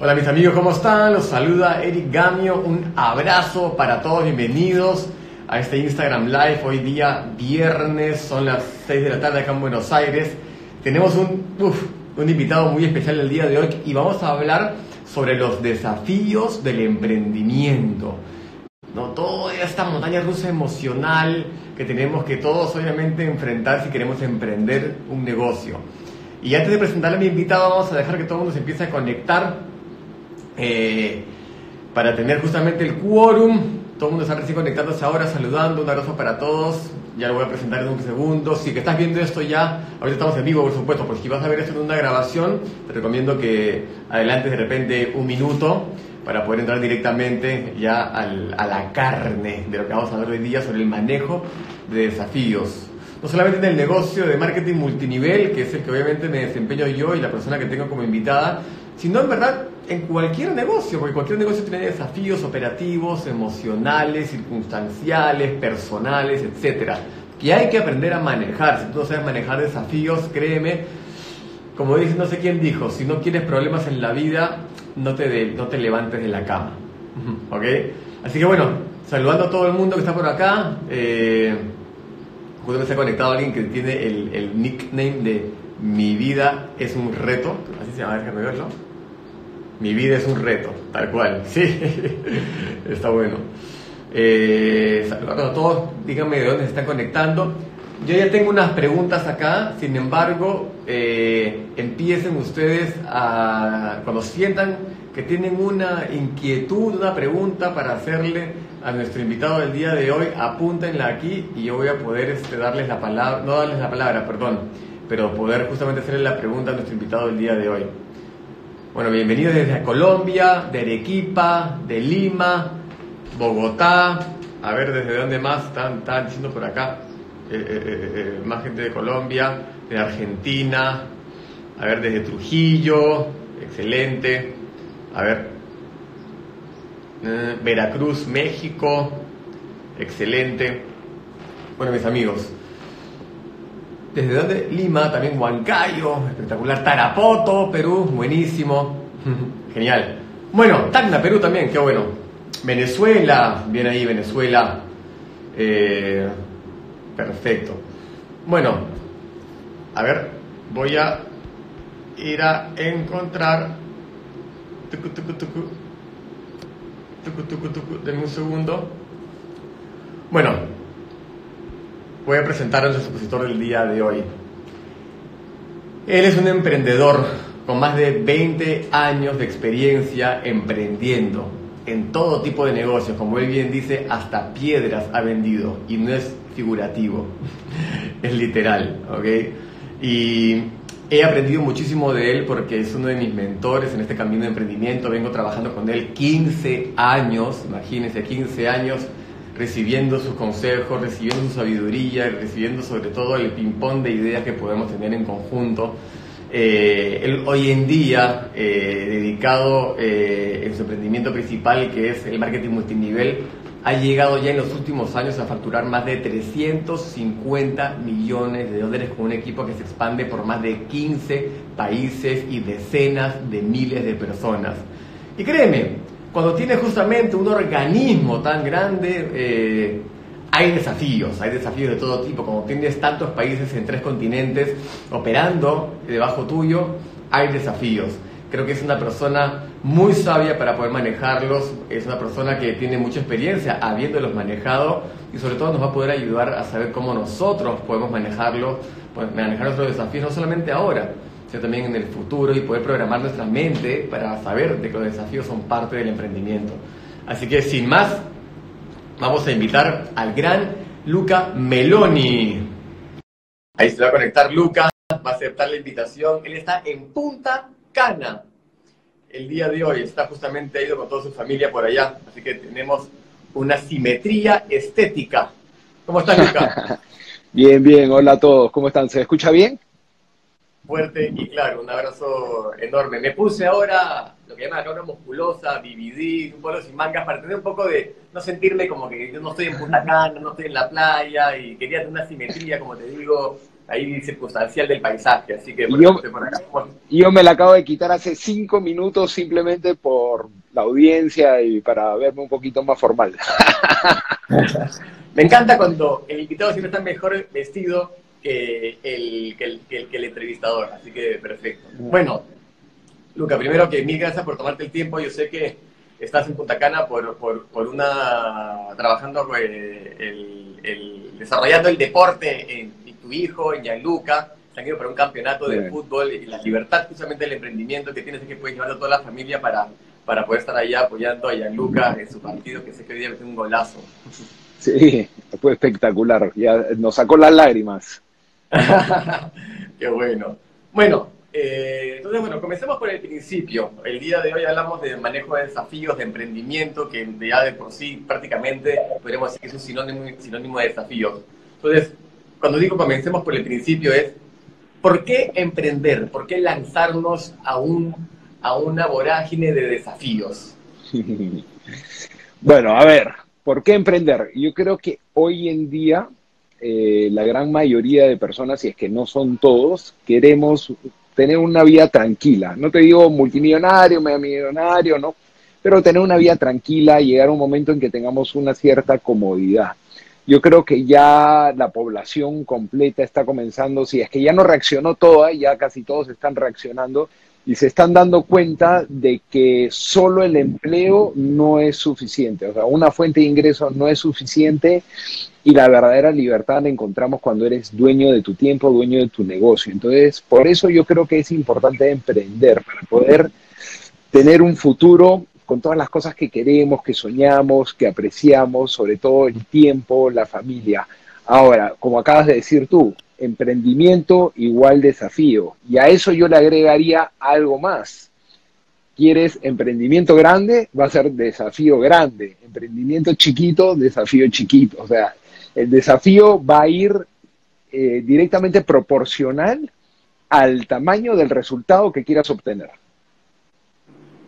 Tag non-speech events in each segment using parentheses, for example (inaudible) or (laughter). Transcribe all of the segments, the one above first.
Hola mis amigos, ¿cómo están? Los saluda Eric Gamio, un abrazo para todos, bienvenidos a este Instagram Live. Hoy día viernes, son las 6 de la tarde acá en Buenos Aires. Tenemos un, un invitado muy especial el día de hoy y vamos a hablar sobre los desafíos del emprendimiento. ¿no? Toda esta montaña rusa emocional que tenemos que todos obviamente enfrentar si queremos emprender un negocio. Y antes de presentarle a mi invitado, vamos a dejar que todo el mundo se empiece a conectar eh, para tener justamente el quórum. Todo el mundo está recién conectándose ahora, saludando. Un abrazo para todos. Ya lo voy a presentar en un segundo. Si que estás viendo esto ya, ahorita estamos en vivo, por supuesto, porque si vas a ver esto en una grabación, te recomiendo que adelantes de repente un minuto para poder entrar directamente ya al, a la carne de lo que vamos a ver hoy día sobre el manejo de desafíos no solamente en el negocio de marketing multinivel, que es el que obviamente me desempeño yo y la persona que tengo como invitada, sino en verdad en cualquier negocio, porque cualquier negocio tiene desafíos operativos, emocionales, circunstanciales, personales, etcétera, que hay que aprender a manejar. Si tú no sabes manejar desafíos, créeme, como dice no sé quién dijo, si no quieres problemas en la vida, no te, no te levantes de la cama. (laughs) ¿Ok? Así que bueno, saludando a todo el mundo que está por acá. Eh, justo se ha conectado alguien que tiene el, el, nickname de Mi vida es un reto. Así se llama, déjame verlo. Mi vida es un reto, tal cual. (laughs) Sí, está bueno. Eh, saludos a todos, díganme de dónde se están conectando. Yo ya tengo unas preguntas acá, sin embargo, eh, empiecen ustedes a, cuando sientan que tienen una inquietud, una pregunta para hacerle a nuestro invitado del día de hoy, apúntenla aquí y yo voy a poder este, darles la palabra, no darles la palabra, perdón, pero poder justamente hacerle la pregunta a nuestro invitado del día de hoy. Bueno, bienvenidos desde Colombia, de Arequipa, de Lima, Bogotá, a ver desde dónde más están, están diciendo por acá, eh, eh, eh, más gente de Colombia, de Argentina, a ver desde Trujillo, excelente, a ver, Veracruz, México, excelente. Bueno, mis amigos, desde donde Lima, también Huancayo, espectacular. Tarapoto, Perú, buenísimo. Genial. Bueno, Tacna, Perú también, qué bueno. Venezuela, bien ahí, Venezuela. Eh, perfecto. Bueno, a ver, voy a ir a encontrar. Tucu, tucu, tucu. Tucu. Denme un segundo. Bueno, voy a presentar a nuestro expositor del día de hoy. Él es un emprendedor con más de 20 años de experiencia emprendiendo en todo tipo de negocios. Como él bien dice, hasta piedras ha vendido y no es figurativo, (laughs) es literal, ¿ok? Y he aprendido muchísimo de él porque es uno de mis mentores en este camino de emprendimiento. Vengo trabajando con él 15 años, imagínense, 15 años recibiendo sus consejos, recibiendo su sabiduría, recibiendo sobre todo el ping-pong de ideas que podemos tener en conjunto. Eh, él hoy en día, eh, dedicado eh, en su emprendimiento principal, que es el marketing multinivel, ha llegado ya en los últimos años a facturar más de 350 millones de dólares con un equipo que se expande por más de 15 países y decenas de miles de personas. Y créeme, cuando tienes justamente un organismo tan grande, eh, hay desafíos, hay desafíos de todo tipo. Como tienes tantos países en tres continentes operando debajo tuyo, hay desafíos. Creo que es una persona muy sabia para poder manejarlos, es una persona que tiene mucha experiencia habiéndolos manejado y sobre todo nos va a poder ayudar a saber cómo nosotros podemos manejarlos, manejar nuestros desafíos, no solamente ahora, sino también en el futuro y poder programar nuestra mente para saber de que los desafíos son parte del emprendimiento. Así que sin más, vamos a invitar al gran Luca Meloni. Ahí se va a conectar Luca, va a aceptar la invitación. Él está en Punta Cana. El día de hoy está justamente ido con toda su familia por allá, así que tenemos una simetría estética. ¿Cómo estás, Luca? (laughs) bien, bien, hola a todos, ¿cómo están? ¿Se escucha bien? Fuerte y claro, un abrazo enorme. Me puse ahora lo que llaman acá una musculosa, dividí, un polo sin mangas, para tener un poco de, no sentirme como que yo no estoy en Punta Cana, no estoy en la playa, y quería tener una simetría, como te digo, ahí circunstancial del paisaje, así que por yo, por acá. yo me la acabo de quitar hace cinco minutos simplemente por la audiencia y para verme un poquito más formal. (laughs) me encanta cuando el invitado siempre está mejor vestido que el, que el, que el, entrevistador, así que perfecto. Bueno, Luca, primero que mil gracias por tomarte el tiempo, yo sé que estás en Punta Cana por, por, por una, trabajando eh, el, el, desarrollando el deporte en tu hijo, en Gianluca, se han ido para un campeonato de fútbol y la libertad justamente del emprendimiento que tienes es que puedes llevar a toda la familia para, para poder estar allá apoyando a Gianluca en su partido, que sé que hoy día metió un golazo. Sí, fue espectacular, ya nos sacó las lágrimas. (laughs) Qué bueno. Bueno, eh, entonces, bueno, comencemos por el principio. El día de hoy hablamos de manejo de desafíos, de emprendimiento, que ya de por sí prácticamente podríamos decir que es un sinónimo, sinónimo de desafíos. Entonces, cuando digo comencemos por el principio es, ¿por qué emprender? ¿Por qué lanzarnos a, un, a una vorágine de desafíos? (laughs) bueno, a ver, ¿por qué emprender? Yo creo que hoy en día eh, la gran mayoría de personas, si es que no son todos, queremos tener una vida tranquila. No te digo multimillonario, millonario, no, pero tener una vida tranquila, llegar a un momento en que tengamos una cierta comodidad. Yo creo que ya la población completa está comenzando, si es que ya no reaccionó toda, ya casi todos están reaccionando y se están dando cuenta de que solo el empleo no es suficiente, o sea, una fuente de ingresos no es suficiente y la verdadera libertad la encontramos cuando eres dueño de tu tiempo, dueño de tu negocio. Entonces, por eso yo creo que es importante emprender para poder tener un futuro con todas las cosas que queremos, que soñamos, que apreciamos, sobre todo el tiempo, la familia. Ahora, como acabas de decir tú, emprendimiento igual desafío. Y a eso yo le agregaría algo más. ¿Quieres emprendimiento grande? Va a ser desafío grande. Emprendimiento chiquito, desafío chiquito. O sea, el desafío va a ir eh, directamente proporcional al tamaño del resultado que quieras obtener.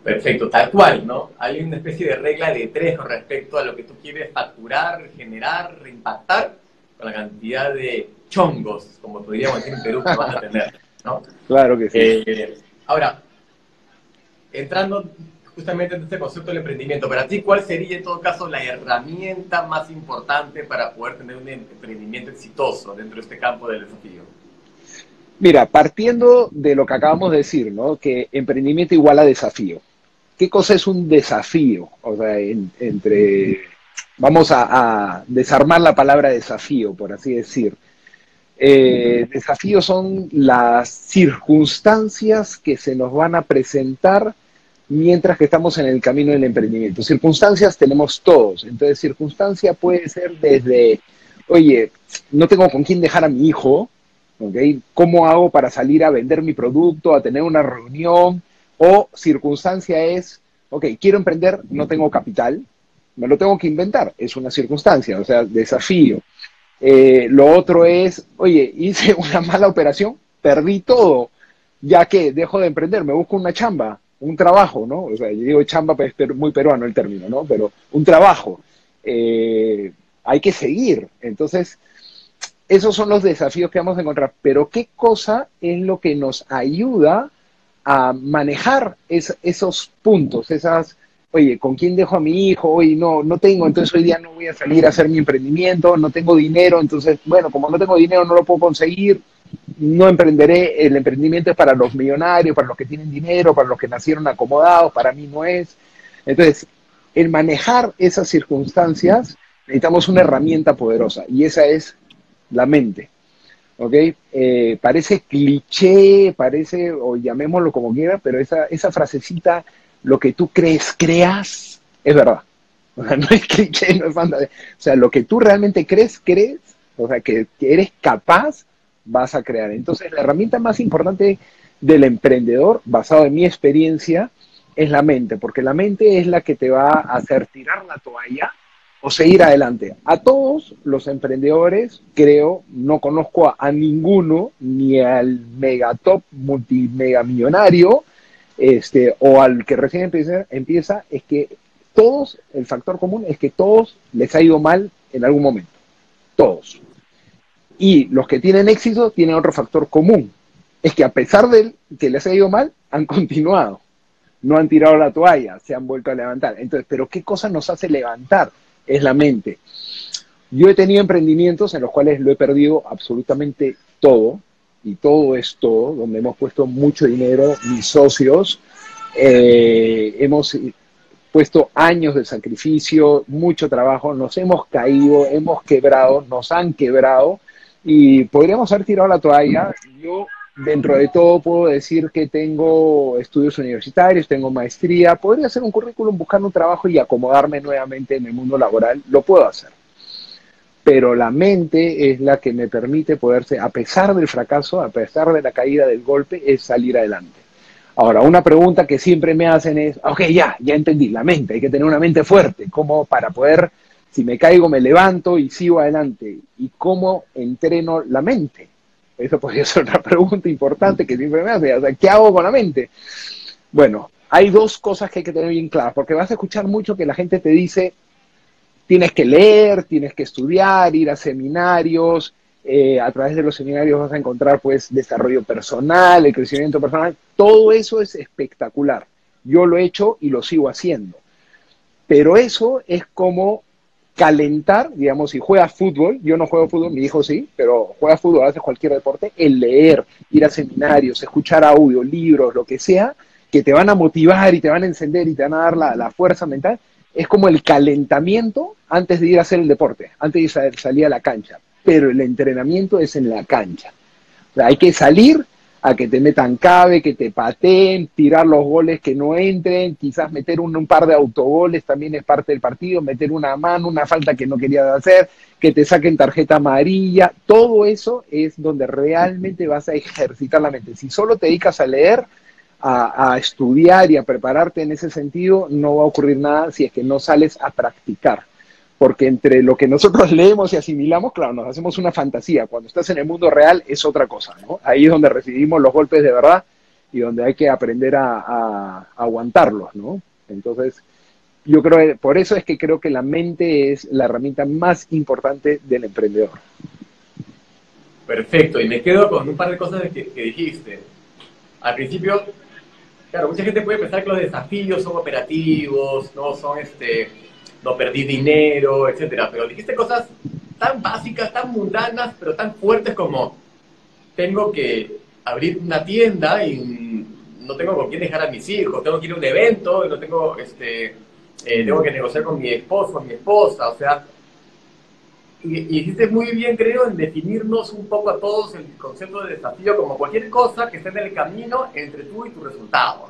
Perfecto, tal cual, ¿no? Hay una especie de regla de tres con respecto a lo que tú quieres facturar, generar, reimpactar con la cantidad de chongos, como podríamos decir en Perú, que vas a tener, ¿no? Claro que sí. Eh, ahora, entrando justamente en este concepto del emprendimiento, para ti, ¿cuál sería en todo caso la herramienta más importante para poder tener un emprendimiento exitoso dentro de este campo del desafío? Mira, partiendo de lo que acabamos de decir, ¿no? Que emprendimiento igual a desafío. ¿Qué cosa es un desafío? O sea, entre, vamos a, desarmar la palabra desafío, por así decir. Eh, desafíos son las circunstancias que se nos van a presentar mientras que estamos en el camino del emprendimiento. Circunstancias tenemos todos. Entonces, circunstancia puede ser desde, oye, no tengo con quién dejar a mi hijo, ¿ok? ¿Cómo hago para salir a vender mi producto, a tener una reunión? O circunstancia es, ok, quiero emprender, no tengo capital, me lo tengo que inventar, es una circunstancia, o sea, desafío. Eh, lo otro es, oye, (laughs) hice una mala operación, perdí todo, ya que dejo de emprender, me busco una chamba, un trabajo, ¿no? O sea, yo digo chamba, pues es muy peruano el término, ¿no? Pero un trabajo. Eh, hay que seguir. Entonces, esos son los desafíos que vamos a encontrar. Pero ¿qué cosa es lo que nos ayuda a manejar esos puntos, esas, oye, ¿con quién dejo a mi hijo? Hoy no, no tengo, entonces hoy día no voy a salir a hacer mi emprendimiento, no tengo dinero, entonces, bueno, como no tengo dinero, no lo puedo conseguir, no emprenderé, el emprendimiento es para los millonarios, para los que tienen dinero, para los que nacieron acomodados, para mí no es. Entonces, el manejar esas circunstancias, necesitamos una herramienta poderosa y esa es la mente. ¿ok? Eh, parece cliché, parece, o llamémoslo como quiera, pero esa, esa frasecita, lo que tú crees, creas, es verdad. (laughs) O sea, no es cliché, no es fantasía. O sea, lo que tú realmente crees, crees, o sea, que, eres capaz, vas a crear. Entonces, la herramienta más importante del emprendedor, basado en mi experiencia, es la mente, porque la mente es la que te va a hacer tirar la toalla o seguir adelante. A todos los emprendedores, creo, no conozco a, ninguno, ni al megatop multimega millonario, este, o al que recién empieza, empieza, es que todos, el factor común es que todos les ha ido mal en algún momento. Todos. Y los que tienen éxito tienen otro factor común. Es que a pesar de que les ha ido mal, han (laughs) continuado. No han tirado la toalla, se han vuelto a levantar. Entonces, ¿pero qué cosa nos hace levantar? Es la mente. Yo he tenido emprendimientos en los cuales lo he perdido absolutamente todo, y todo es todo, donde hemos puesto mucho dinero, mis socios, eh, hemos puesto años de sacrificio, mucho trabajo, nos hemos caído, hemos quebrado, nos han quebrado y podríamos haber tirado la toalla. Yo, dentro de todo, puedo decir que tengo estudios universitarios, tengo maestría, podría hacer un currículum, buscar un trabajo y acomodarme nuevamente en el mundo laboral, lo puedo hacer. Pero la mente es la que me permite poderse, a pesar del fracaso, a pesar de la caída del golpe, es salir adelante. Ahora, una pregunta que siempre me hacen es, ok, ya, ya entendí, la mente, hay que tener una mente fuerte, como para poder, si me caigo, me levanto y sigo adelante. ¿Y cómo entreno la mente? Eso podría (laughs) ser otra pregunta importante que siempre me hacen, o sea, ¿qué hago con la mente? Bueno, hay dos cosas que hay que tener bien claras, porque vas a escuchar mucho que la gente te dice, tienes que leer, tienes que estudiar, ir a seminarios, eh, a través de los seminarios vas a encontrar pues desarrollo personal, el crecimiento personal, todo eso es espectacular. Yo lo he hecho y lo sigo haciendo. Pero eso es como calentar, digamos, si juegas fútbol, yo no juego fútbol, mi hijo sí, pero juega fútbol, hace cualquier deporte, el leer, ir a seminarios, escuchar audio, libros, lo que sea, que te van a motivar y te van a encender y te van a dar la, la fuerza mental, es como el calentamiento antes de ir a hacer el deporte, antes de salir a la cancha pero el entrenamiento es en la cancha. hay que salir a que te metan cabe, que te pateen, tirar los goles que no entren, quizás meter un, par de autogoles también es parte del partido, meter una mano, una falta que no querías hacer, que te saquen tarjeta amarilla, todo eso es donde realmente vas a ejercitar la mente. Si solo te dedicas a leer, a, estudiar y a prepararte en ese sentido, no va a ocurrir nada si es que no sales a practicar porque entre lo que nosotros (laughs) leemos y asimilamos, claro, nos hacemos una fantasía. Cuando estás en el mundo real es otra cosa, ¿no? Ahí es donde recibimos los golpes de verdad y donde hay que aprender a, aguantarlos, ¿no? Entonces, yo creo, por eso es que creo que la mente es la herramienta más importante del emprendedor. Perfecto, y me quedo con un par de cosas que, que dijiste. Al principio, claro, mucha gente puede pensar que los desafíos son operativos, no son este no perdí dinero, etcétera. Pero dijiste cosas tan básicas, tan mundanas, pero tan fuertes como tengo que abrir una tienda y no tengo con quién dejar a mis hijos, tengo que ir a un evento no tengo, este, eh, tengo que negociar con mi esposo, con mi esposa, o sea, y, hiciste muy bien, creo, en definirnos un poco a todos el concepto de desafío como cualquier cosa que esté en el camino entre tú y tu resultado,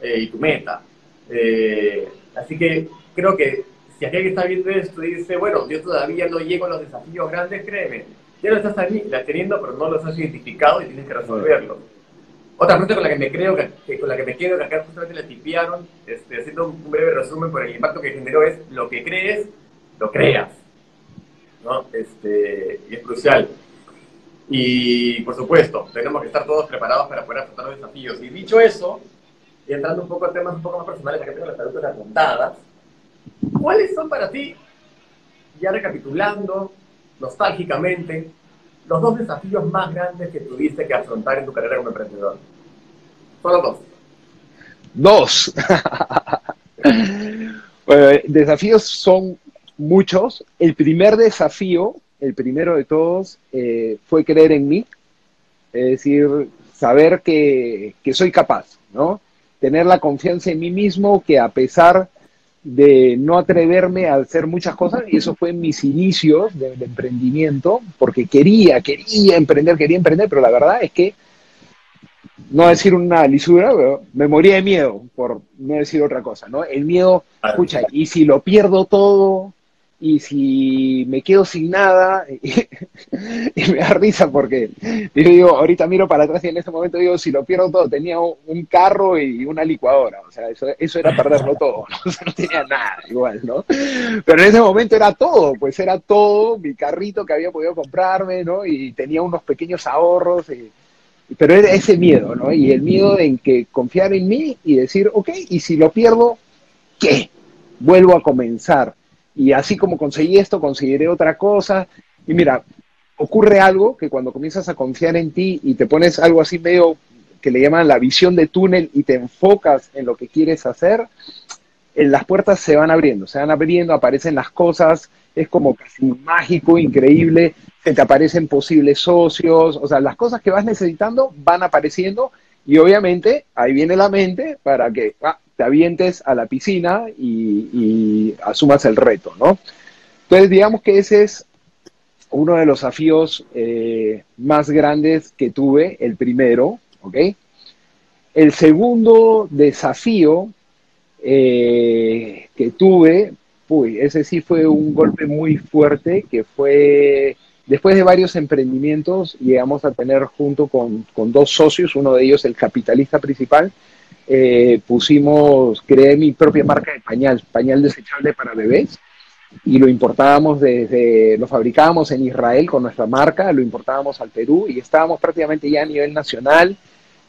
eh, y tu meta. Eh, así que creo que si aquel que está viendo esto dice, bueno, yo todavía no llego a los desafíos grandes, créeme, ya lo estás teniendo, pero no los has identificado y tienes que resolverlos. Otra pregunta con la que me creo, que, con la que me quedo, que acá justamente la tipiaron, este, haciendo un breve resumen por el impacto que generó, es lo que crees, lo creas. ¿No? Este, y es crucial. Y por supuesto, tenemos que estar todos preparados para poder afrontar los desafíos. Y dicho eso, y entrando un poco a temas un poco más personales, acá tengo las preguntas apuntadas. ¿Cuáles son para ti, ya recapitulando nostálgicamente, los dos desafíos más grandes que tuviste que afrontar en tu carrera como emprendedor? Solo dos. Dos. (laughs) bueno, desafíos son muchos. El primer desafío, el primero de todos, eh, fue creer en mí. Es decir, saber que, que soy capaz, ¿no? Tener la confianza en mí mismo que a pesar de no atreverme a hacer muchas cosas y eso fue en mis inicios de, emprendimiento, porque quería, quería emprender, quería emprender, pero la verdad es que, no decir una lisura, me moría de miedo, por no decir otra cosa, ¿no? El miedo, escucha, y si lo pierdo todo, y si me quedo sin nada, (laughs) y, me da risa porque digo, ahorita miro para atrás y en este momento digo, si lo pierdo todo, tenía un carro y una licuadora, o sea, eso, eso era perderlo todo, (laughs) ¿no? no tenía nada igual, ¿no? Pero en ese momento era todo, pues era todo, mi carrito que había podido comprarme, ¿no? Y tenía unos pequeños ahorros, pero era ese miedo, ¿no? Y el miedo en que confiar en mí y decir, ok, y si lo pierdo, ¿qué? Vuelvo a comenzar y así como conseguí esto, conseguiré otra cosa. Y mira, ocurre algo que cuando comienzas a confiar en ti y te pones algo así medio que le llaman la visión de túnel y te enfocas en lo que quieres hacer, en las puertas se van abriendo, se van abriendo, aparecen las cosas, es como casi mágico, increíble, se te aparecen posibles socios, o sea, las cosas que vas necesitando van apareciendo y obviamente ahí viene la mente para que ah, te avientes a la piscina y, asumas el reto, ¿no? Entonces, digamos que ese es uno de los desafíos eh, más grandes que tuve, el primero, ¿ok? El segundo desafío eh, que tuve, uy, ese sí fue un golpe muy fuerte, que fue después de varios emprendimientos, llegamos a tener junto con, dos socios, uno de ellos el capitalista principal, eh, pusimos, creé mi propia marca de pañal, pañal desechable para bebés, y lo importábamos desde, lo fabricábamos en Israel con nuestra marca, lo importábamos al Perú y estábamos prácticamente ya a nivel nacional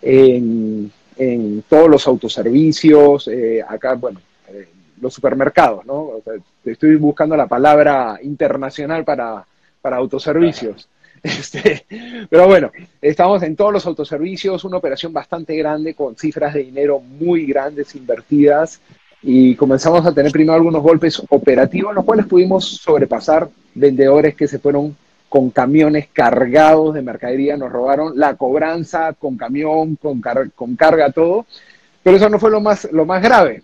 en, en todos los autoservicios, eh, acá, bueno, eh, los supermercados, ¿no? estoy buscando la palabra internacional para, para autoservicios. (laughs) Este, pero bueno, estamos en todos los autoservicios, una operación bastante grande con cifras de dinero muy grandes invertidas y comenzamos a tener primero algunos golpes operativos, los cuales pudimos sobrepasar vendedores que se fueron con camiones cargados de mercadería, nos robaron la cobranza con camión, con, con carga, todo. Pero eso no fue lo más, lo más grave.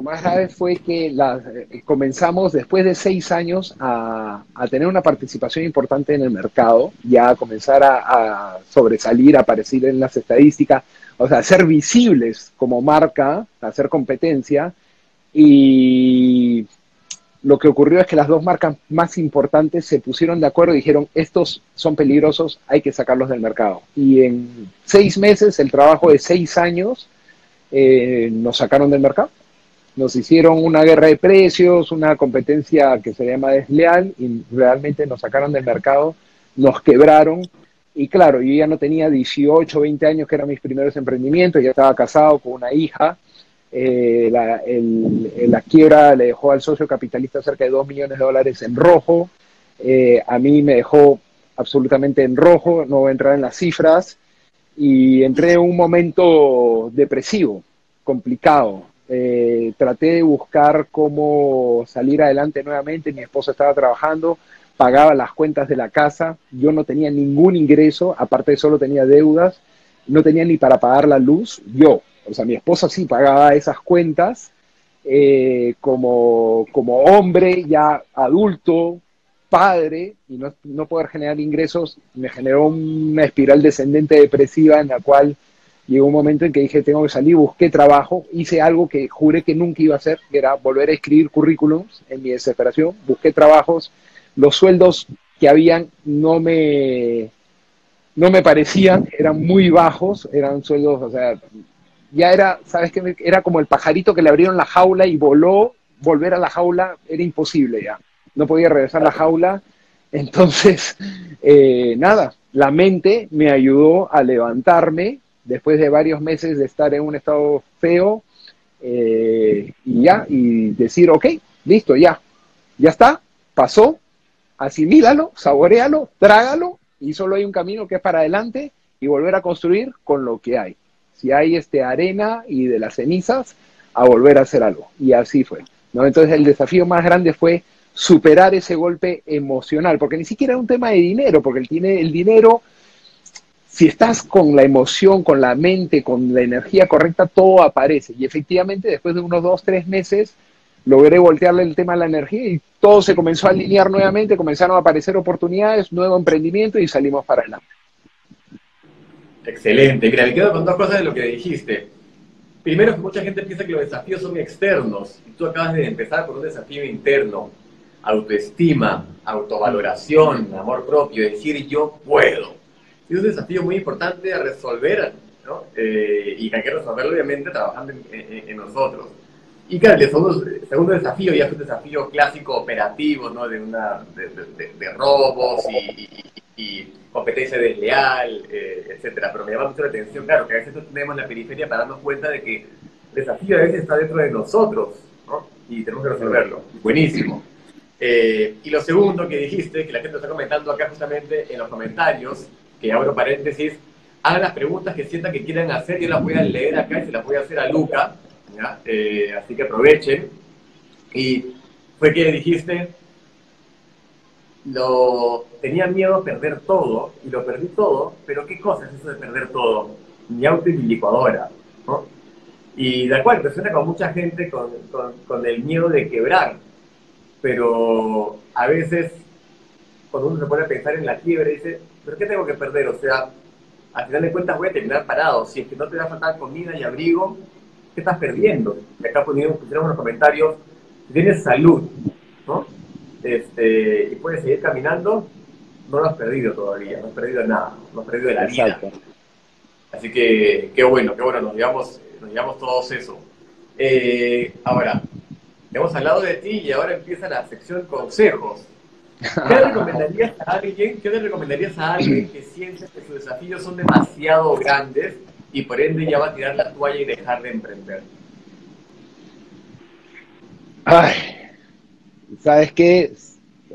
Lo más grave fue que eh, comenzamos después de seis años a, tener una participación importante en el mercado, ya a comenzar a, sobresalir, a aparecer en las estadísticas, o sea, a ser visibles como marca, a hacer competencia. Y lo que ocurrió es que las dos marcas más importantes se pusieron de acuerdo y dijeron, estos son peligrosos, hay que sacarlos del mercado. Y en seis meses, el trabajo de seis años, eh, nos sacaron del mercado. Nos hicieron una guerra de precios, una competencia que se llama desleal y realmente nos sacaron del mercado, nos quebraron. Y claro, yo ya no tenía 18, 20 años, que eran mis primeros emprendimientos, ya estaba casado con una hija eh, la, la, quiebra le dejó al socio capitalista cerca de 2 millones de dólares en rojo. Eh, a mí me dejó absolutamente en rojo, no voy a entrar en las cifras. Y entré en un momento depresivo, complicado. Eh, traté de buscar cómo salir adelante nuevamente. Mi esposa estaba trabajando, pagaba las cuentas de la casa. Yo no tenía ningún ingreso, aparte solo tenía deudas. No tenía ni para pagar la luz. Yo, o sea, mi esposa sí pagaba esas cuentas eh, como, como hombre ya adulto, padre, y no, no, poder generar ingresos, me generó una espiral descendente depresiva en la cual llegó un momento en que dije, tengo que salir, busqué trabajo, hice algo que juré que nunca iba a hacer, que era volver a escribir currículums en mi desesperación, busqué trabajos, los sueldos que habían no me, no me parecían, eran muy bajos, eran sueldos, o sea, ya era, ¿sabes qué? Era como el pajarito que le abrieron la jaula y voló, volver a la jaula era imposible ya. No podía regresar a la jaula. Entonces, eh, nada, la mente me ayudó a levantarme después de varios meses de estar en un estado feo eh, y ya, y decir, ok, listo, ya, ya está, pasó, asimílalo, saborealo, trágalo, y solo hay un camino que es para adelante y volver a construir con lo que hay si hay este arena y de las cenizas, a volver a hacer algo. Y así fue. ¿no? Entonces el desafío más grande fue superar ese golpe emocional, porque ni siquiera era un tema de dinero, porque el, el dinero, si estás con la emoción, con la mente, con la energía correcta, todo aparece. Y efectivamente, después de unos dos, tres meses, logré voltearle el tema de la energía y todo se comenzó a alinear nuevamente, comenzaron a aparecer oportunidades, nuevo emprendimiento y salimos para adelante. Excelente. Mira, me quedo con dos cosas de lo que dijiste. Primero, que mucha gente piensa que los desafíos son externos. Y tú acabas de empezar con un desafío interno. Autoestima, autovaloración, amor propio, decir yo puedo. Es un desafío muy importante a resolver, ¿no? Eh, y que hay que resolverlo, obviamente, trabajando en, nosotros. Y claro, el segundo, desafío ya es un desafío clásico operativo, ¿no? De, una, de, robos y competencia desleal, eh, etcétera. Pero me llama mucho la atención, claro, que a veces tenemos la periferia para darnos cuenta de que el desafío a veces está dentro de nosotros, ¿no? Y tenemos que resolverlo. Buenísimo. Eh, y lo segundo que dijiste, que la gente está comentando acá justamente en los comentarios, que abro paréntesis, hagan las preguntas que sientan que quieran hacer, yo las voy a leer acá y se las voy a hacer a Luca, eh, así que aprovechen. Y fue que dijiste, lo, tenía miedo a perder todo, y lo perdí todo, pero ¿qué cosa es eso de perder todo? Mi auto y mi licuadora, ¿no? Y de acuerdo, suena con mucha gente con, con, con el miedo de quebrar, pero a veces cuando uno se pone a pensar en la quiebra, dice, ¿pero qué tengo que perder? O sea, al final de cuentas voy a terminar parado. Si es que no te va a faltar comida y abrigo, ¿qué estás perdiendo? Y acá pusieron en los comentarios, si tienes salud, ¿no? Este, y puedes seguir caminando, no lo has perdido todavía, no has perdido nada, no has perdido la vida. Así que qué bueno, qué bueno, nos llevamos, nos llevamos todos eso. Eh, ahora, hemos hablado de ti y ahora empieza la sección consejos. ¿Qué le (laughs) recomendarías a alguien, qué le recomendarías a alguien que siente que sus desafíos son demasiado grandes y por ende ya va a tirar la toalla y dejar de emprender? Ay, ¿sabes qué?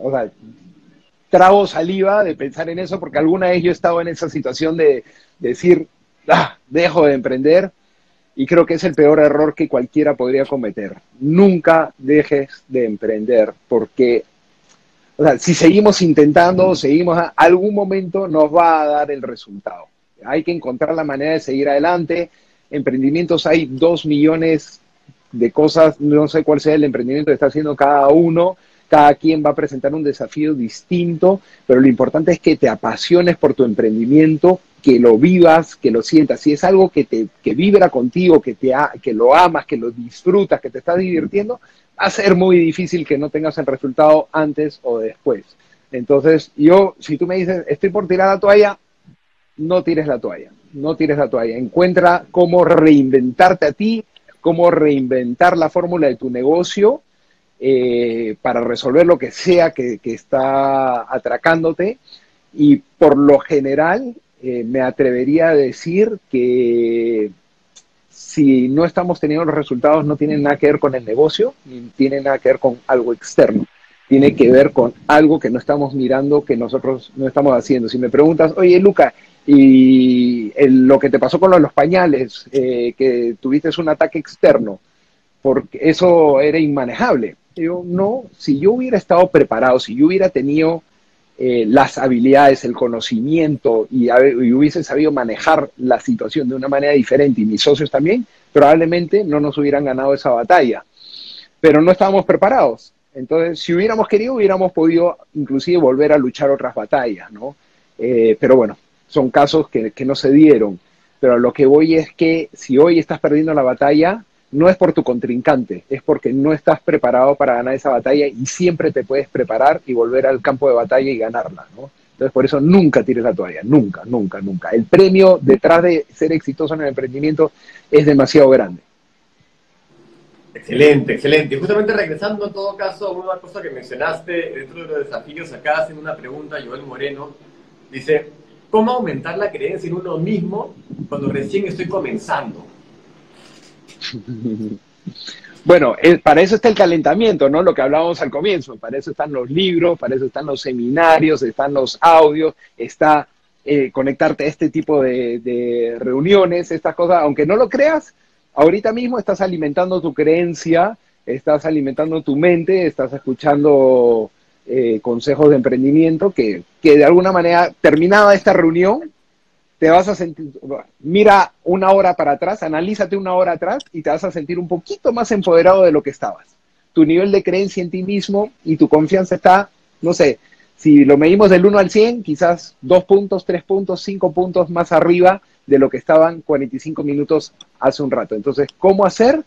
O sea, trago saliva de pensar en eso porque alguna vez yo he estado en esa situación de, decir, ah, dejo de emprender y creo que es el peor error que cualquiera podría cometer. Nunca dejes de emprender porque o sea, si seguimos intentando, seguimos, a algún momento nos va a dar el resultado. Hay que encontrar la manera de seguir adelante. Emprendimientos hay dos millones de cosas, no sé cuál sea el emprendimiento que está haciendo cada uno, cada quien va a presentar un desafío distinto, pero lo importante es que te apasiones por tu emprendimiento, que lo vivas, que lo sientas. Si es algo que te que vibra contigo, que, te que lo amas, que lo disfrutas, que te estás divirtiendo, va a ser muy difícil que no tengas el resultado antes o después. Entonces, yo, si tú me dices, estoy por tirar la toalla, no tires la toalla, no tires la toalla. Encuentra cómo reinventarte a ti, cómo reinventar la fórmula de tu negocio eh, para resolver lo que sea que, está atracándote. Y por lo general, eh, me atrevería a decir que si no estamos teniendo los resultados, no tienen nada que ver con el negocio, ni tienen nada que ver con algo externo. Tiene que ver con algo que no estamos mirando, que nosotros no estamos haciendo. Si me preguntas, oye, Luca, y lo que te pasó con los pañales, eh, que tuviste un ataque externo, porque eso era inmanejable. Yo, no, si yo hubiera estado preparado, si yo hubiera tenido eh, las habilidades, el conocimiento y, hubiese sabido manejar la situación de una manera diferente y mis socios también, probablemente no nos hubieran ganado esa batalla. Pero no estábamos preparados. Entonces, si hubiéramos querido, hubiéramos podido inclusive volver a luchar otras batallas, ¿no? Eh, pero bueno, son casos que, que no se dieron. Pero lo que voy es que si hoy estás perdiendo la batalla, no es por tu contrincante, es porque no estás preparado para ganar esa batalla y siempre te puedes preparar y volver al campo de batalla y ganarla, ¿no? Entonces, por eso nunca tires la toalla, nunca, nunca, nunca. El premio detrás de ser exitoso en el emprendimiento es demasiado grande. Excelente, excelente. Justamente regresando en todo caso a una cosa que mencionaste dentro de los desafíos, acá hacen una pregunta Joel Moreno, dice, ¿cómo aumentar la creencia en uno mismo cuando recién estoy comenzando? (laughs) Bueno, para eso está el calentamiento, ¿no? Lo que hablábamos al comienzo. Para eso están los libros, para eso están los seminarios, están los audios, está eh, conectarte a este tipo de, reuniones, estas cosas. Aunque no lo creas, ahorita mismo estás alimentando tu creencia, estás alimentando tu mente, estás escuchando eh, consejos de emprendimiento que, que de alguna manera, terminada esta reunión, te vas a sentir, mira una hora para atrás, analízate una hora atrás y te vas a sentir un poquito más empoderado de lo que estabas. Tu nivel de creencia en ti mismo y tu confianza está, no sé, si lo medimos del 1 al 100, quizás 2 puntos, 3 puntos, 5 puntos más arriba de lo que estaban 45 minutos hace un rato. Entonces, ¿cómo hacer?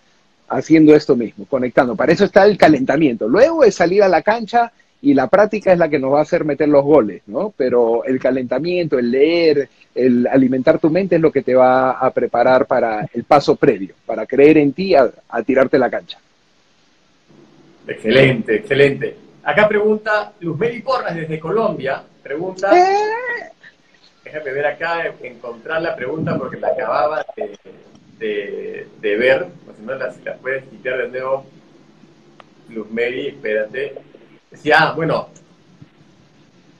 Haciendo esto mismo, conectando. Para eso está el calentamiento. Luego es salir a la cancha y la práctica es la que nos va a hacer meter los goles, ¿no? Pero el calentamiento, el leer, el alimentar tu mente es lo que te va a preparar para el paso previo, para creer en ti a, tirarte la cancha. Excelente, excelente. Acá pregunta Luzmeli Porras desde Colombia, pregunta, ¿Eh? déjame ver acá, encontrar la pregunta porque la acababa de, ver, si no la, la puedes quitar de nuevo, Luzmeli, espérate, decía, bueno,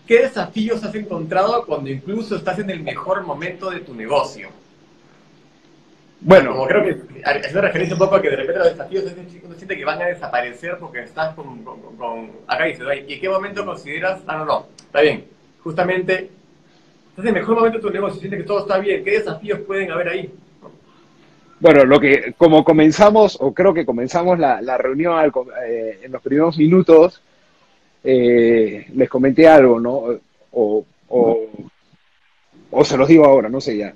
¿qué desafíos has encontrado cuando incluso estás en el mejor momento de tu negocio? Bueno, como creo que hace referencia un poco a que de repente los desafíos uno siente que van a desaparecer porque estás con, con, acá dice, ¿y en qué momento consideras? Ah, no, no, está bien, justamente estás en el mejor momento de tu negocio, sientes que todo está bien, ¿qué desafíos pueden haber ahí? Bueno, lo que, como comenzamos, o creo que comenzamos la, reunión eh, en los primeros minutos, eh, les comenté algo, ¿no? O, o, se los digo ahora, no sé ya.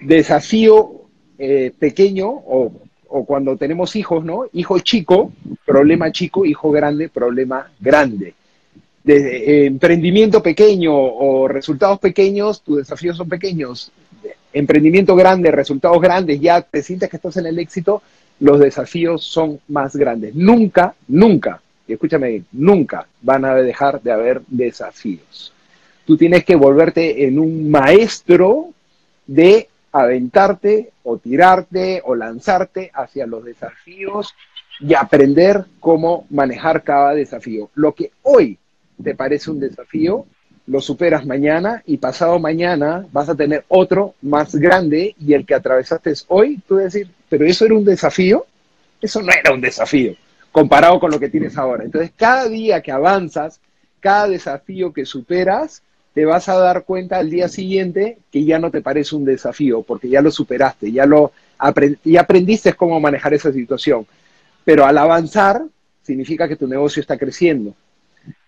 Desafío eh, pequeño, o, o, cuando tenemos hijos, ¿no? Hijo chico, problema chico, hijo grande, problema grande. De, emprendimiento pequeño o resultados pequeños, tus desafíos son pequeños emprendimiento grande, resultados grandes, ya te sientes que estás en el éxito, los desafíos son más grandes. Nunca, nunca, escúchame, nunca van a dejar de haber desafíos. Tú tienes que volverte en un maestro de aventarte o tirarte o lanzarte hacia los desafíos y aprender cómo manejar cada desafío. Lo que hoy te parece un desafío, lo superas mañana y pasado mañana vas a tener otro más grande y el que atravesaste hoy, tú decir, pero eso era un desafío, eso no era un desafío comparado con lo que tienes ahora. Entonces, cada día que avanzas, cada desafío que superas, te vas a dar cuenta al día siguiente que ya no te parece un desafío, porque ya lo superaste, ya lo aprendiste cómo manejar esa situación. Pero al avanzar, significa que tu negocio está creciendo.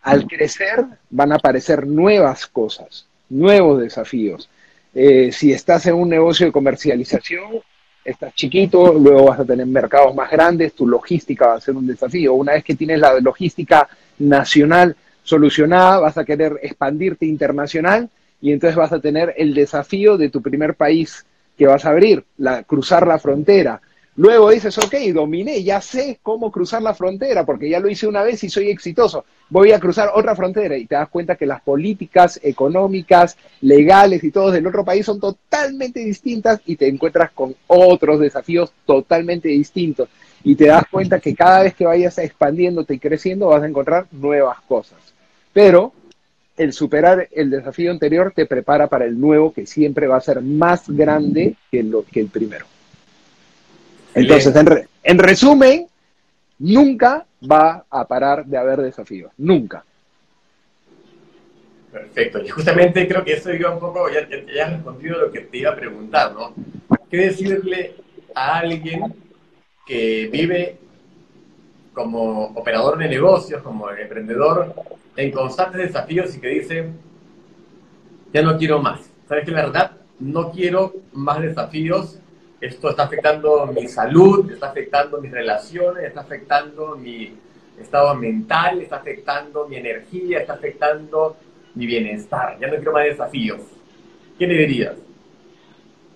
Al crecer van a aparecer nuevas cosas, nuevos desafíos. Eh, si estás en un negocio de comercialización, estás chiquito, luego vas a tener mercados más grandes, tu logística va a ser un desafío. Una vez que tienes la logística nacional solucionada, vas a querer expandirte internacional y entonces vas a tener el desafío de tu primer país que vas a abrir, la, cruzar la frontera. Luego dices, ok, dominé, ya sé cómo cruzar la frontera, porque ya lo hice una vez y soy exitoso. Voy a cruzar otra frontera y te das cuenta que las políticas económicas, legales y todos del otro país son totalmente distintas y te encuentras con otros desafíos totalmente distintos. Y te das cuenta que cada vez que vayas expandiéndote y creciendo vas a encontrar nuevas cosas. Pero el superar el desafío anterior te prepara para el nuevo que siempre va a ser más grande que, lo, que el primero. Entonces, en, resumen, nunca va a parar de haber desafíos, nunca. Perfecto, y justamente creo que eso iba un poco, ya, ya, has respondido lo que te iba a preguntar, ¿no? ¿Qué decirle a alguien que vive como operador de negocios, como emprendedor, en constantes desafíos y que dice, ya no quiero más? ¿Sabes qué? La verdad, no quiero más desafíos, esto está afectando mi salud, está afectando mis relaciones, está afectando mi estado mental, está afectando mi energía, está afectando mi bienestar. Ya no quiero más desafíos. ¿Qué le dirías?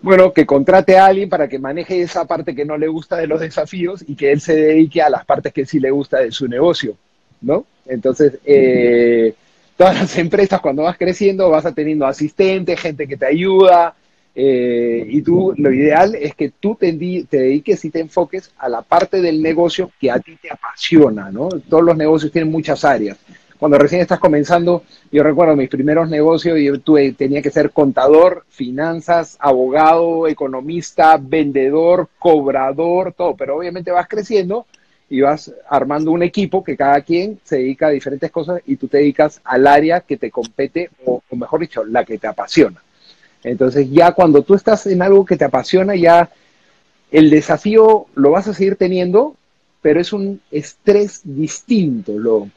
Bueno, que contrate a alguien para que maneje esa parte que no le gusta de los desafíos y que él se dedique a las partes que sí le gusta de su negocio, ¿no? Entonces, eh, todas las (laughs) empresas cuando vas creciendo vas a teniendo asistentes, gente que te ayuda, eh, y tú, lo ideal es que tú te, te, dediques y te enfoques a la parte del negocio que a ti te apasiona, ¿no? Todos los negocios tienen muchas áreas. Cuando recién estás comenzando, yo recuerdo mis primeros negocios, yo tuve, tenía que ser contador, finanzas, abogado, economista, vendedor, cobrador, todo, pero obviamente vas creciendo y vas armando un equipo que cada quien se dedica a diferentes cosas y tú te dedicas al área que te compete o mejor dicho, la que te apasiona. Entonces ya cuando tú estás en algo que te apasiona, ya el desafío lo vas a seguir teniendo, pero es un estrés distinto, lo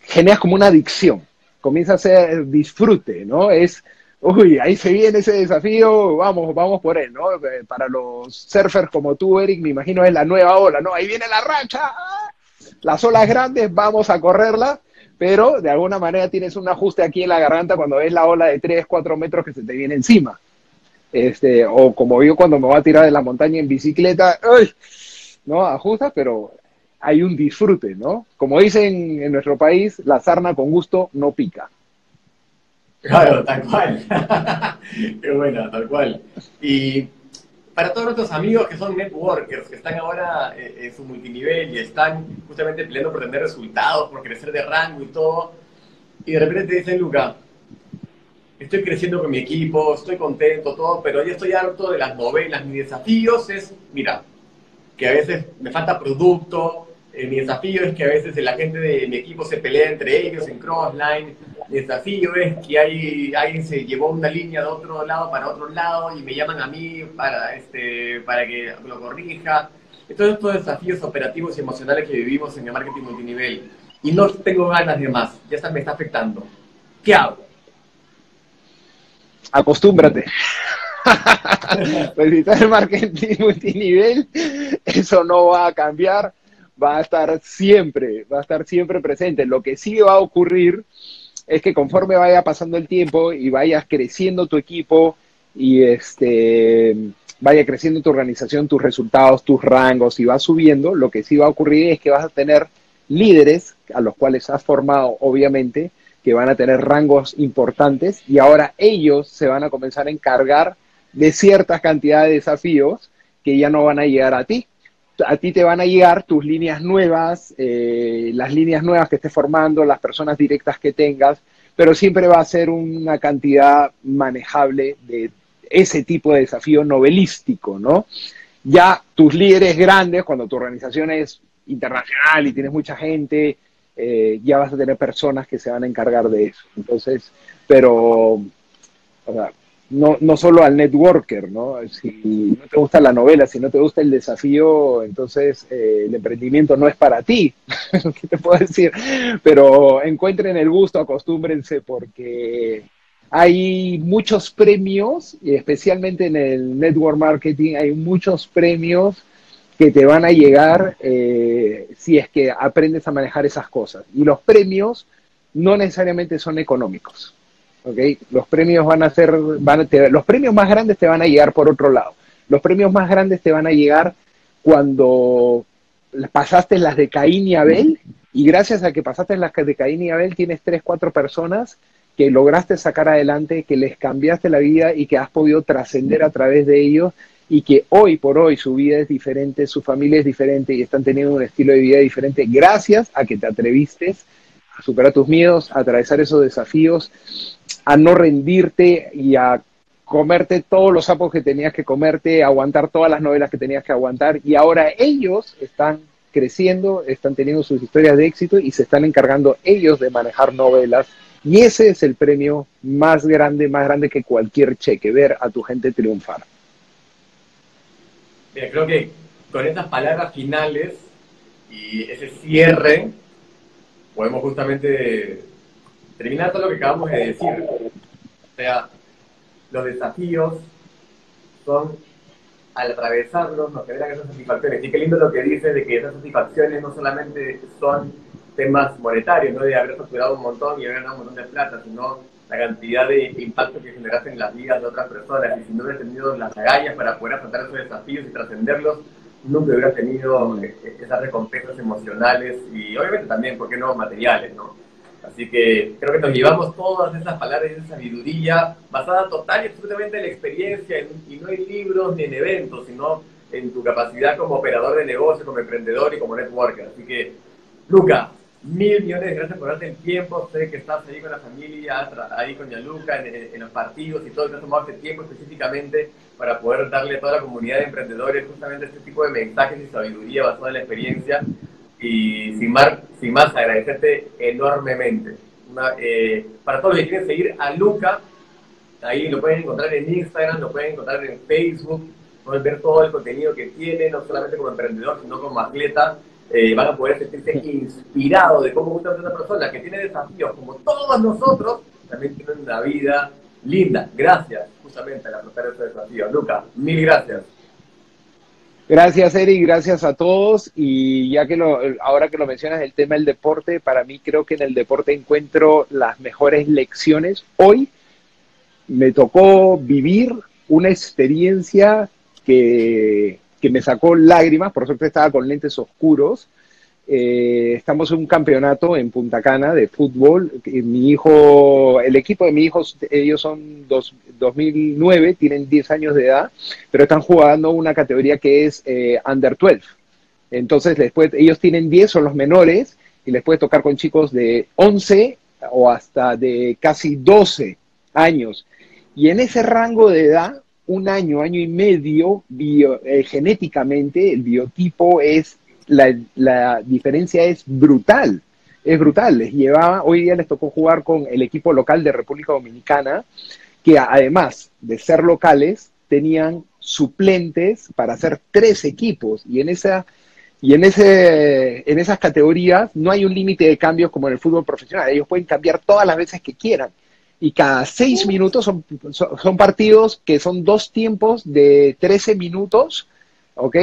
generas como una adicción, comienza a ser disfrute, ¿no? Es, uy, ahí se viene ese desafío, vamos, vamos por él, ¿no? Eh, para los surfers como tú, Eric, me imagino es la nueva ola, ¿no? Ahí viene la racha, las olas grandes, vamos a correrla, pero de alguna manera tienes un ajuste aquí en la garganta cuando ves la ola de 3, 4 metros que se te viene encima. Este, o como yo cuando me voy a tirar de la montaña en bicicleta, ¿no? Ajusta, pero hay un disfrute, ¿no? Como dicen en nuestro país, la sarna con gusto no pica. Claro, tal cual. (laughs) Qué buena, tal cual. Y para todos nuestros amigos que son networkers, que están ahora eh, en su multinivel y están justamente peleando por tener resultados, por crecer de rango y todo, y de repente te dicen, Luca, estoy creciendo con mi equipo, estoy contento, todo, pero ya estoy harto de las novelas. Mi desafío es, mira, que a veces me falta producto, eh, mi desafío es que a veces la gente de mi equipo se pelea entre ellos en crossline. Mi desafío es que hay, alguien se llevó una línea de otro lado para otro lado y me llaman a mí para, este, para que lo corrija. Todos estos desafíos operativos y emocionales que vivimos en el marketing multinivel. Y no tengo ganas de más, ya me está afectando. ¿Qué hago? Acostúmbrate. (laughs) estás en marketing multinivel, eso no va a cambiar va a estar siempre, va a estar siempre presente. Lo que sí va a ocurrir es que conforme vaya pasando el tiempo y vayas creciendo tu equipo y este vaya creciendo tu organización, tus resultados, tus rangos y va subiendo, lo que sí va a ocurrir es que vas a tener líderes a los cuales has formado, obviamente, que van a tener rangos importantes y ahora ellos se van a comenzar a encargar de ciertas cantidades de desafíos que ya no van a llegar a ti, a ti te van a llegar tus líneas nuevas, eh, las líneas nuevas que estés formando, las personas directas que tengas, pero siempre va a ser una cantidad manejable de ese tipo de desafío novelístico, ¿no? Ya tus líderes grandes, cuando tu organización es internacional y tienes mucha gente, eh, ya vas a tener personas que se van a encargar de eso. Entonces, pero, o sea, no, no solo al networker, ¿no? Si no te gusta la novela, si no te gusta el desafío, entonces eh, el emprendimiento no es para ti, (laughs) ¿qué te puedo decir? Pero encuentren el gusto, acostúmbrense porque hay muchos premios, y especialmente en el network marketing, hay muchos premios que te van a llegar eh, si es que aprendes a manejar esas cosas. Y los premios no necesariamente son económicos. Los premios van a ser, van los premios más grandes te van a llegar por otro lado. Los premios más grandes te van a llegar cuando pasaste las de Caín y Abel y gracias a que pasaste las de Caín y Abel tienes tres, cuatro personas que lograste sacar adelante, que les cambiaste la vida y que has podido trascender a través de ellos y que hoy por hoy su vida es diferente, su familia es diferente y están teniendo un estilo de vida diferente gracias a que te atreviste a superar tus miedos, a atravesar esos desafíos a no rendirte y a comerte todos los sapos que tenías que comerte, aguantar todas las novelas que tenías que aguantar. Y ahora ellos están creciendo, están teniendo sus historias de éxito y se están encargando ellos de manejar novelas. Y ese es el premio más grande, más grande que cualquier cheque, ver a tu gente triunfar. Mira, creo que con estas palabras finales y ese cierre, podemos justamente terminar todo lo que acabamos de decir. O sea, los desafíos son, al atravesarlos, nos generan esas satisfacciones. Y qué lindo lo que dice de que esas satisfacciones no solamente son temas monetarios, no de haber facturado un montón y haber ganado un montón de plata, sino la cantidad de impacto que generaste en las vidas de otras personas. Y si no hubieras tenido las agallas para poder afrontar esos desafíos y trascenderlos, nunca hubieras tenido eh, esas recompensas emocionales y obviamente también, ¿por qué no?, materiales, ¿no? Así que creo que nos llevamos todas esas palabras de sabiduría basada total y absolutamente en la experiencia y no en libros ni en eventos, sino en tu capacidad como operador de negocio, como emprendedor y como networker. Así que, Luca, mil millones de gracias por darte el tiempo. Sé que estás ahí con la familia, ahí con Yaluca, en, en los partidos y todo, que has tomado este tiempo específicamente para poder darle a toda la comunidad de emprendedores justamente este tipo de mensajes y sabiduría basada en la experiencia y sin más, sin más agradecerte enormemente. Eh, para todos los que quieren seguir a Luca, ahí lo pueden encontrar en Instagram, lo pueden encontrar en Facebook, pueden ver todo el contenido que tiene, no solamente como emprendedor, sino como atleta. Eh, van a poder sentirse inspirados de cómo gusta una persona que tiene desafíos como todos nosotros, también tiene una vida linda. Gracias, justamente, a afrontar ese desafío. Luca, mil gracias. Gracias, Eric, gracias a todos. Y ya que lo, ahora que lo mencionas, el tema del deporte, para mí creo que en el deporte encuentro las mejores lecciones. Hoy me tocó vivir una experiencia que, que me sacó lágrimas, por suerte estaba con lentes oscuros, eh, estamos en un campeonato en Punta Cana de fútbol. Mi hijo, el equipo de mi hijo, ellos son dos, 2009, tienen 10 años de edad, pero están jugando una categoría que es eh, Under 12. Entonces, después, ellos tienen 10, son los menores, y les puede tocar con chicos de 11 o hasta de casi 12 años. Y en ese rango de edad, un año, año y medio, eh, genéticamente, el biotipo es la, diferencia es brutal, es brutal. Les llevaba, hoy día les tocó jugar con el equipo local de República Dominicana, que además de ser locales, tenían suplentes para hacer tres equipos y en esa y en ese en esas categorías no hay un límite de cambios como en el fútbol profesional ellos pueden cambiar todas las veces que quieran y cada seis minutos son, son, partidos que son dos tiempos de 13 minutos ¿ok?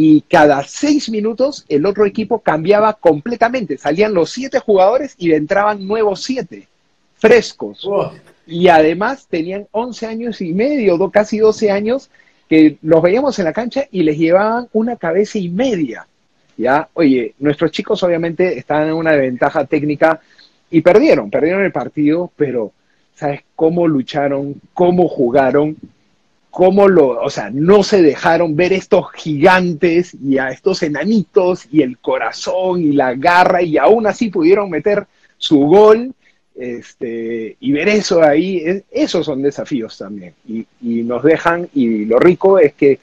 Y cada seis minutos el otro equipo cambiaba completamente. Salían los siete jugadores y entraban nuevos siete, frescos. Y además tenían 11 años y medio, casi 12 años, que los veíamos en la cancha y les llevaban una cabeza y media. ¿ya? Oye, nuestros chicos obviamente estaban en una ventaja técnica y perdieron, perdieron el partido, pero ¿sabes cómo lucharon? ¿Cómo jugaron? Cómo lo, o sea, no se dejaron ver estos gigantes y a estos enanitos y el corazón y la garra y aún así pudieron meter su gol este, y ver eso ahí, esos son desafíos también y, nos dejan y lo rico es que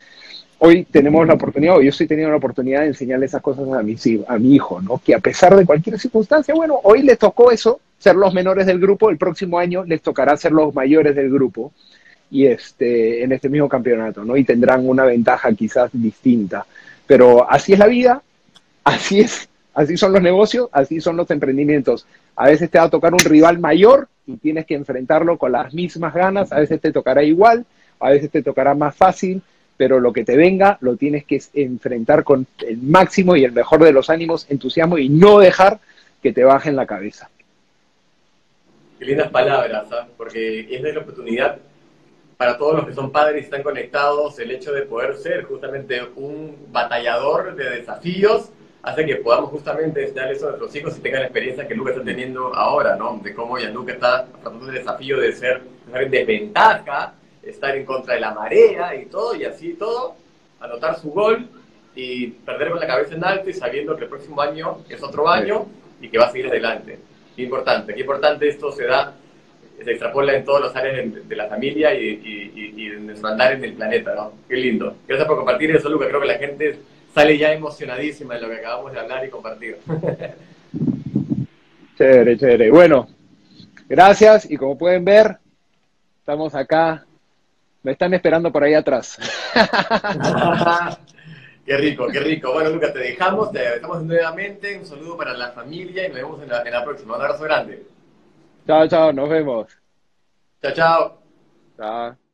hoy tenemos la oportunidad, o yo estoy teniendo la oportunidad de enseñarle esas cosas a mi, a mi hijo, ¿no? Que a pesar de cualquier circunstancia, bueno, hoy les tocó eso, ser los menores del grupo, el próximo año les tocará ser los mayores del grupo y este, en este mismo campeonato, ¿no? Y tendrán una ventaja quizás distinta. Pero así es la vida, así es, así son los negocios, así son los emprendimientos. A veces te va a tocar un rival mayor y tienes que enfrentarlo con las mismas ganas, a veces te tocará igual, a veces te tocará más fácil, pero lo que te venga lo tienes que enfrentar con el máximo y el mejor de los ánimos, entusiasmo y no dejar que te bajen la cabeza. Qué lindas palabras, ¿ah? porque es de la oportunidad para todos los que son padres y están conectados, el hecho de poder ser justamente un batallador de desafíos hace que podamos justamente enseñar eso a nuestros hijos y tengan la experiencia que Luca está teniendo ahora, ¿no? De cómo Gianluca está afrontando el desafío de ser en desventaja, estar en contra de la marea y todo, y así todo, anotar su gol y perder con la cabeza en alto y sabiendo que el próximo año es otro año y que va a seguir adelante. Qué importante, qué importante esto se da se extrapola en todas las áreas de, la familia y, y, de nuestro andar en el planeta, ¿no? Qué lindo. Gracias por compartir eso, Luca. Creo que la gente sale ya emocionadísima de lo que acabamos de hablar y compartir. (laughs) chévere, chévere. Bueno, gracias y como pueden ver, estamos acá. Me están esperando por ahí atrás. (laughs) Qué rico, qué rico. Bueno, Luca, te dejamos, te dejamos nuevamente. Un saludo para la familia y nos vemos en la, en la próxima. Un abrazo grande. Chao, chao, nos vemos. Chao, chao. Chao.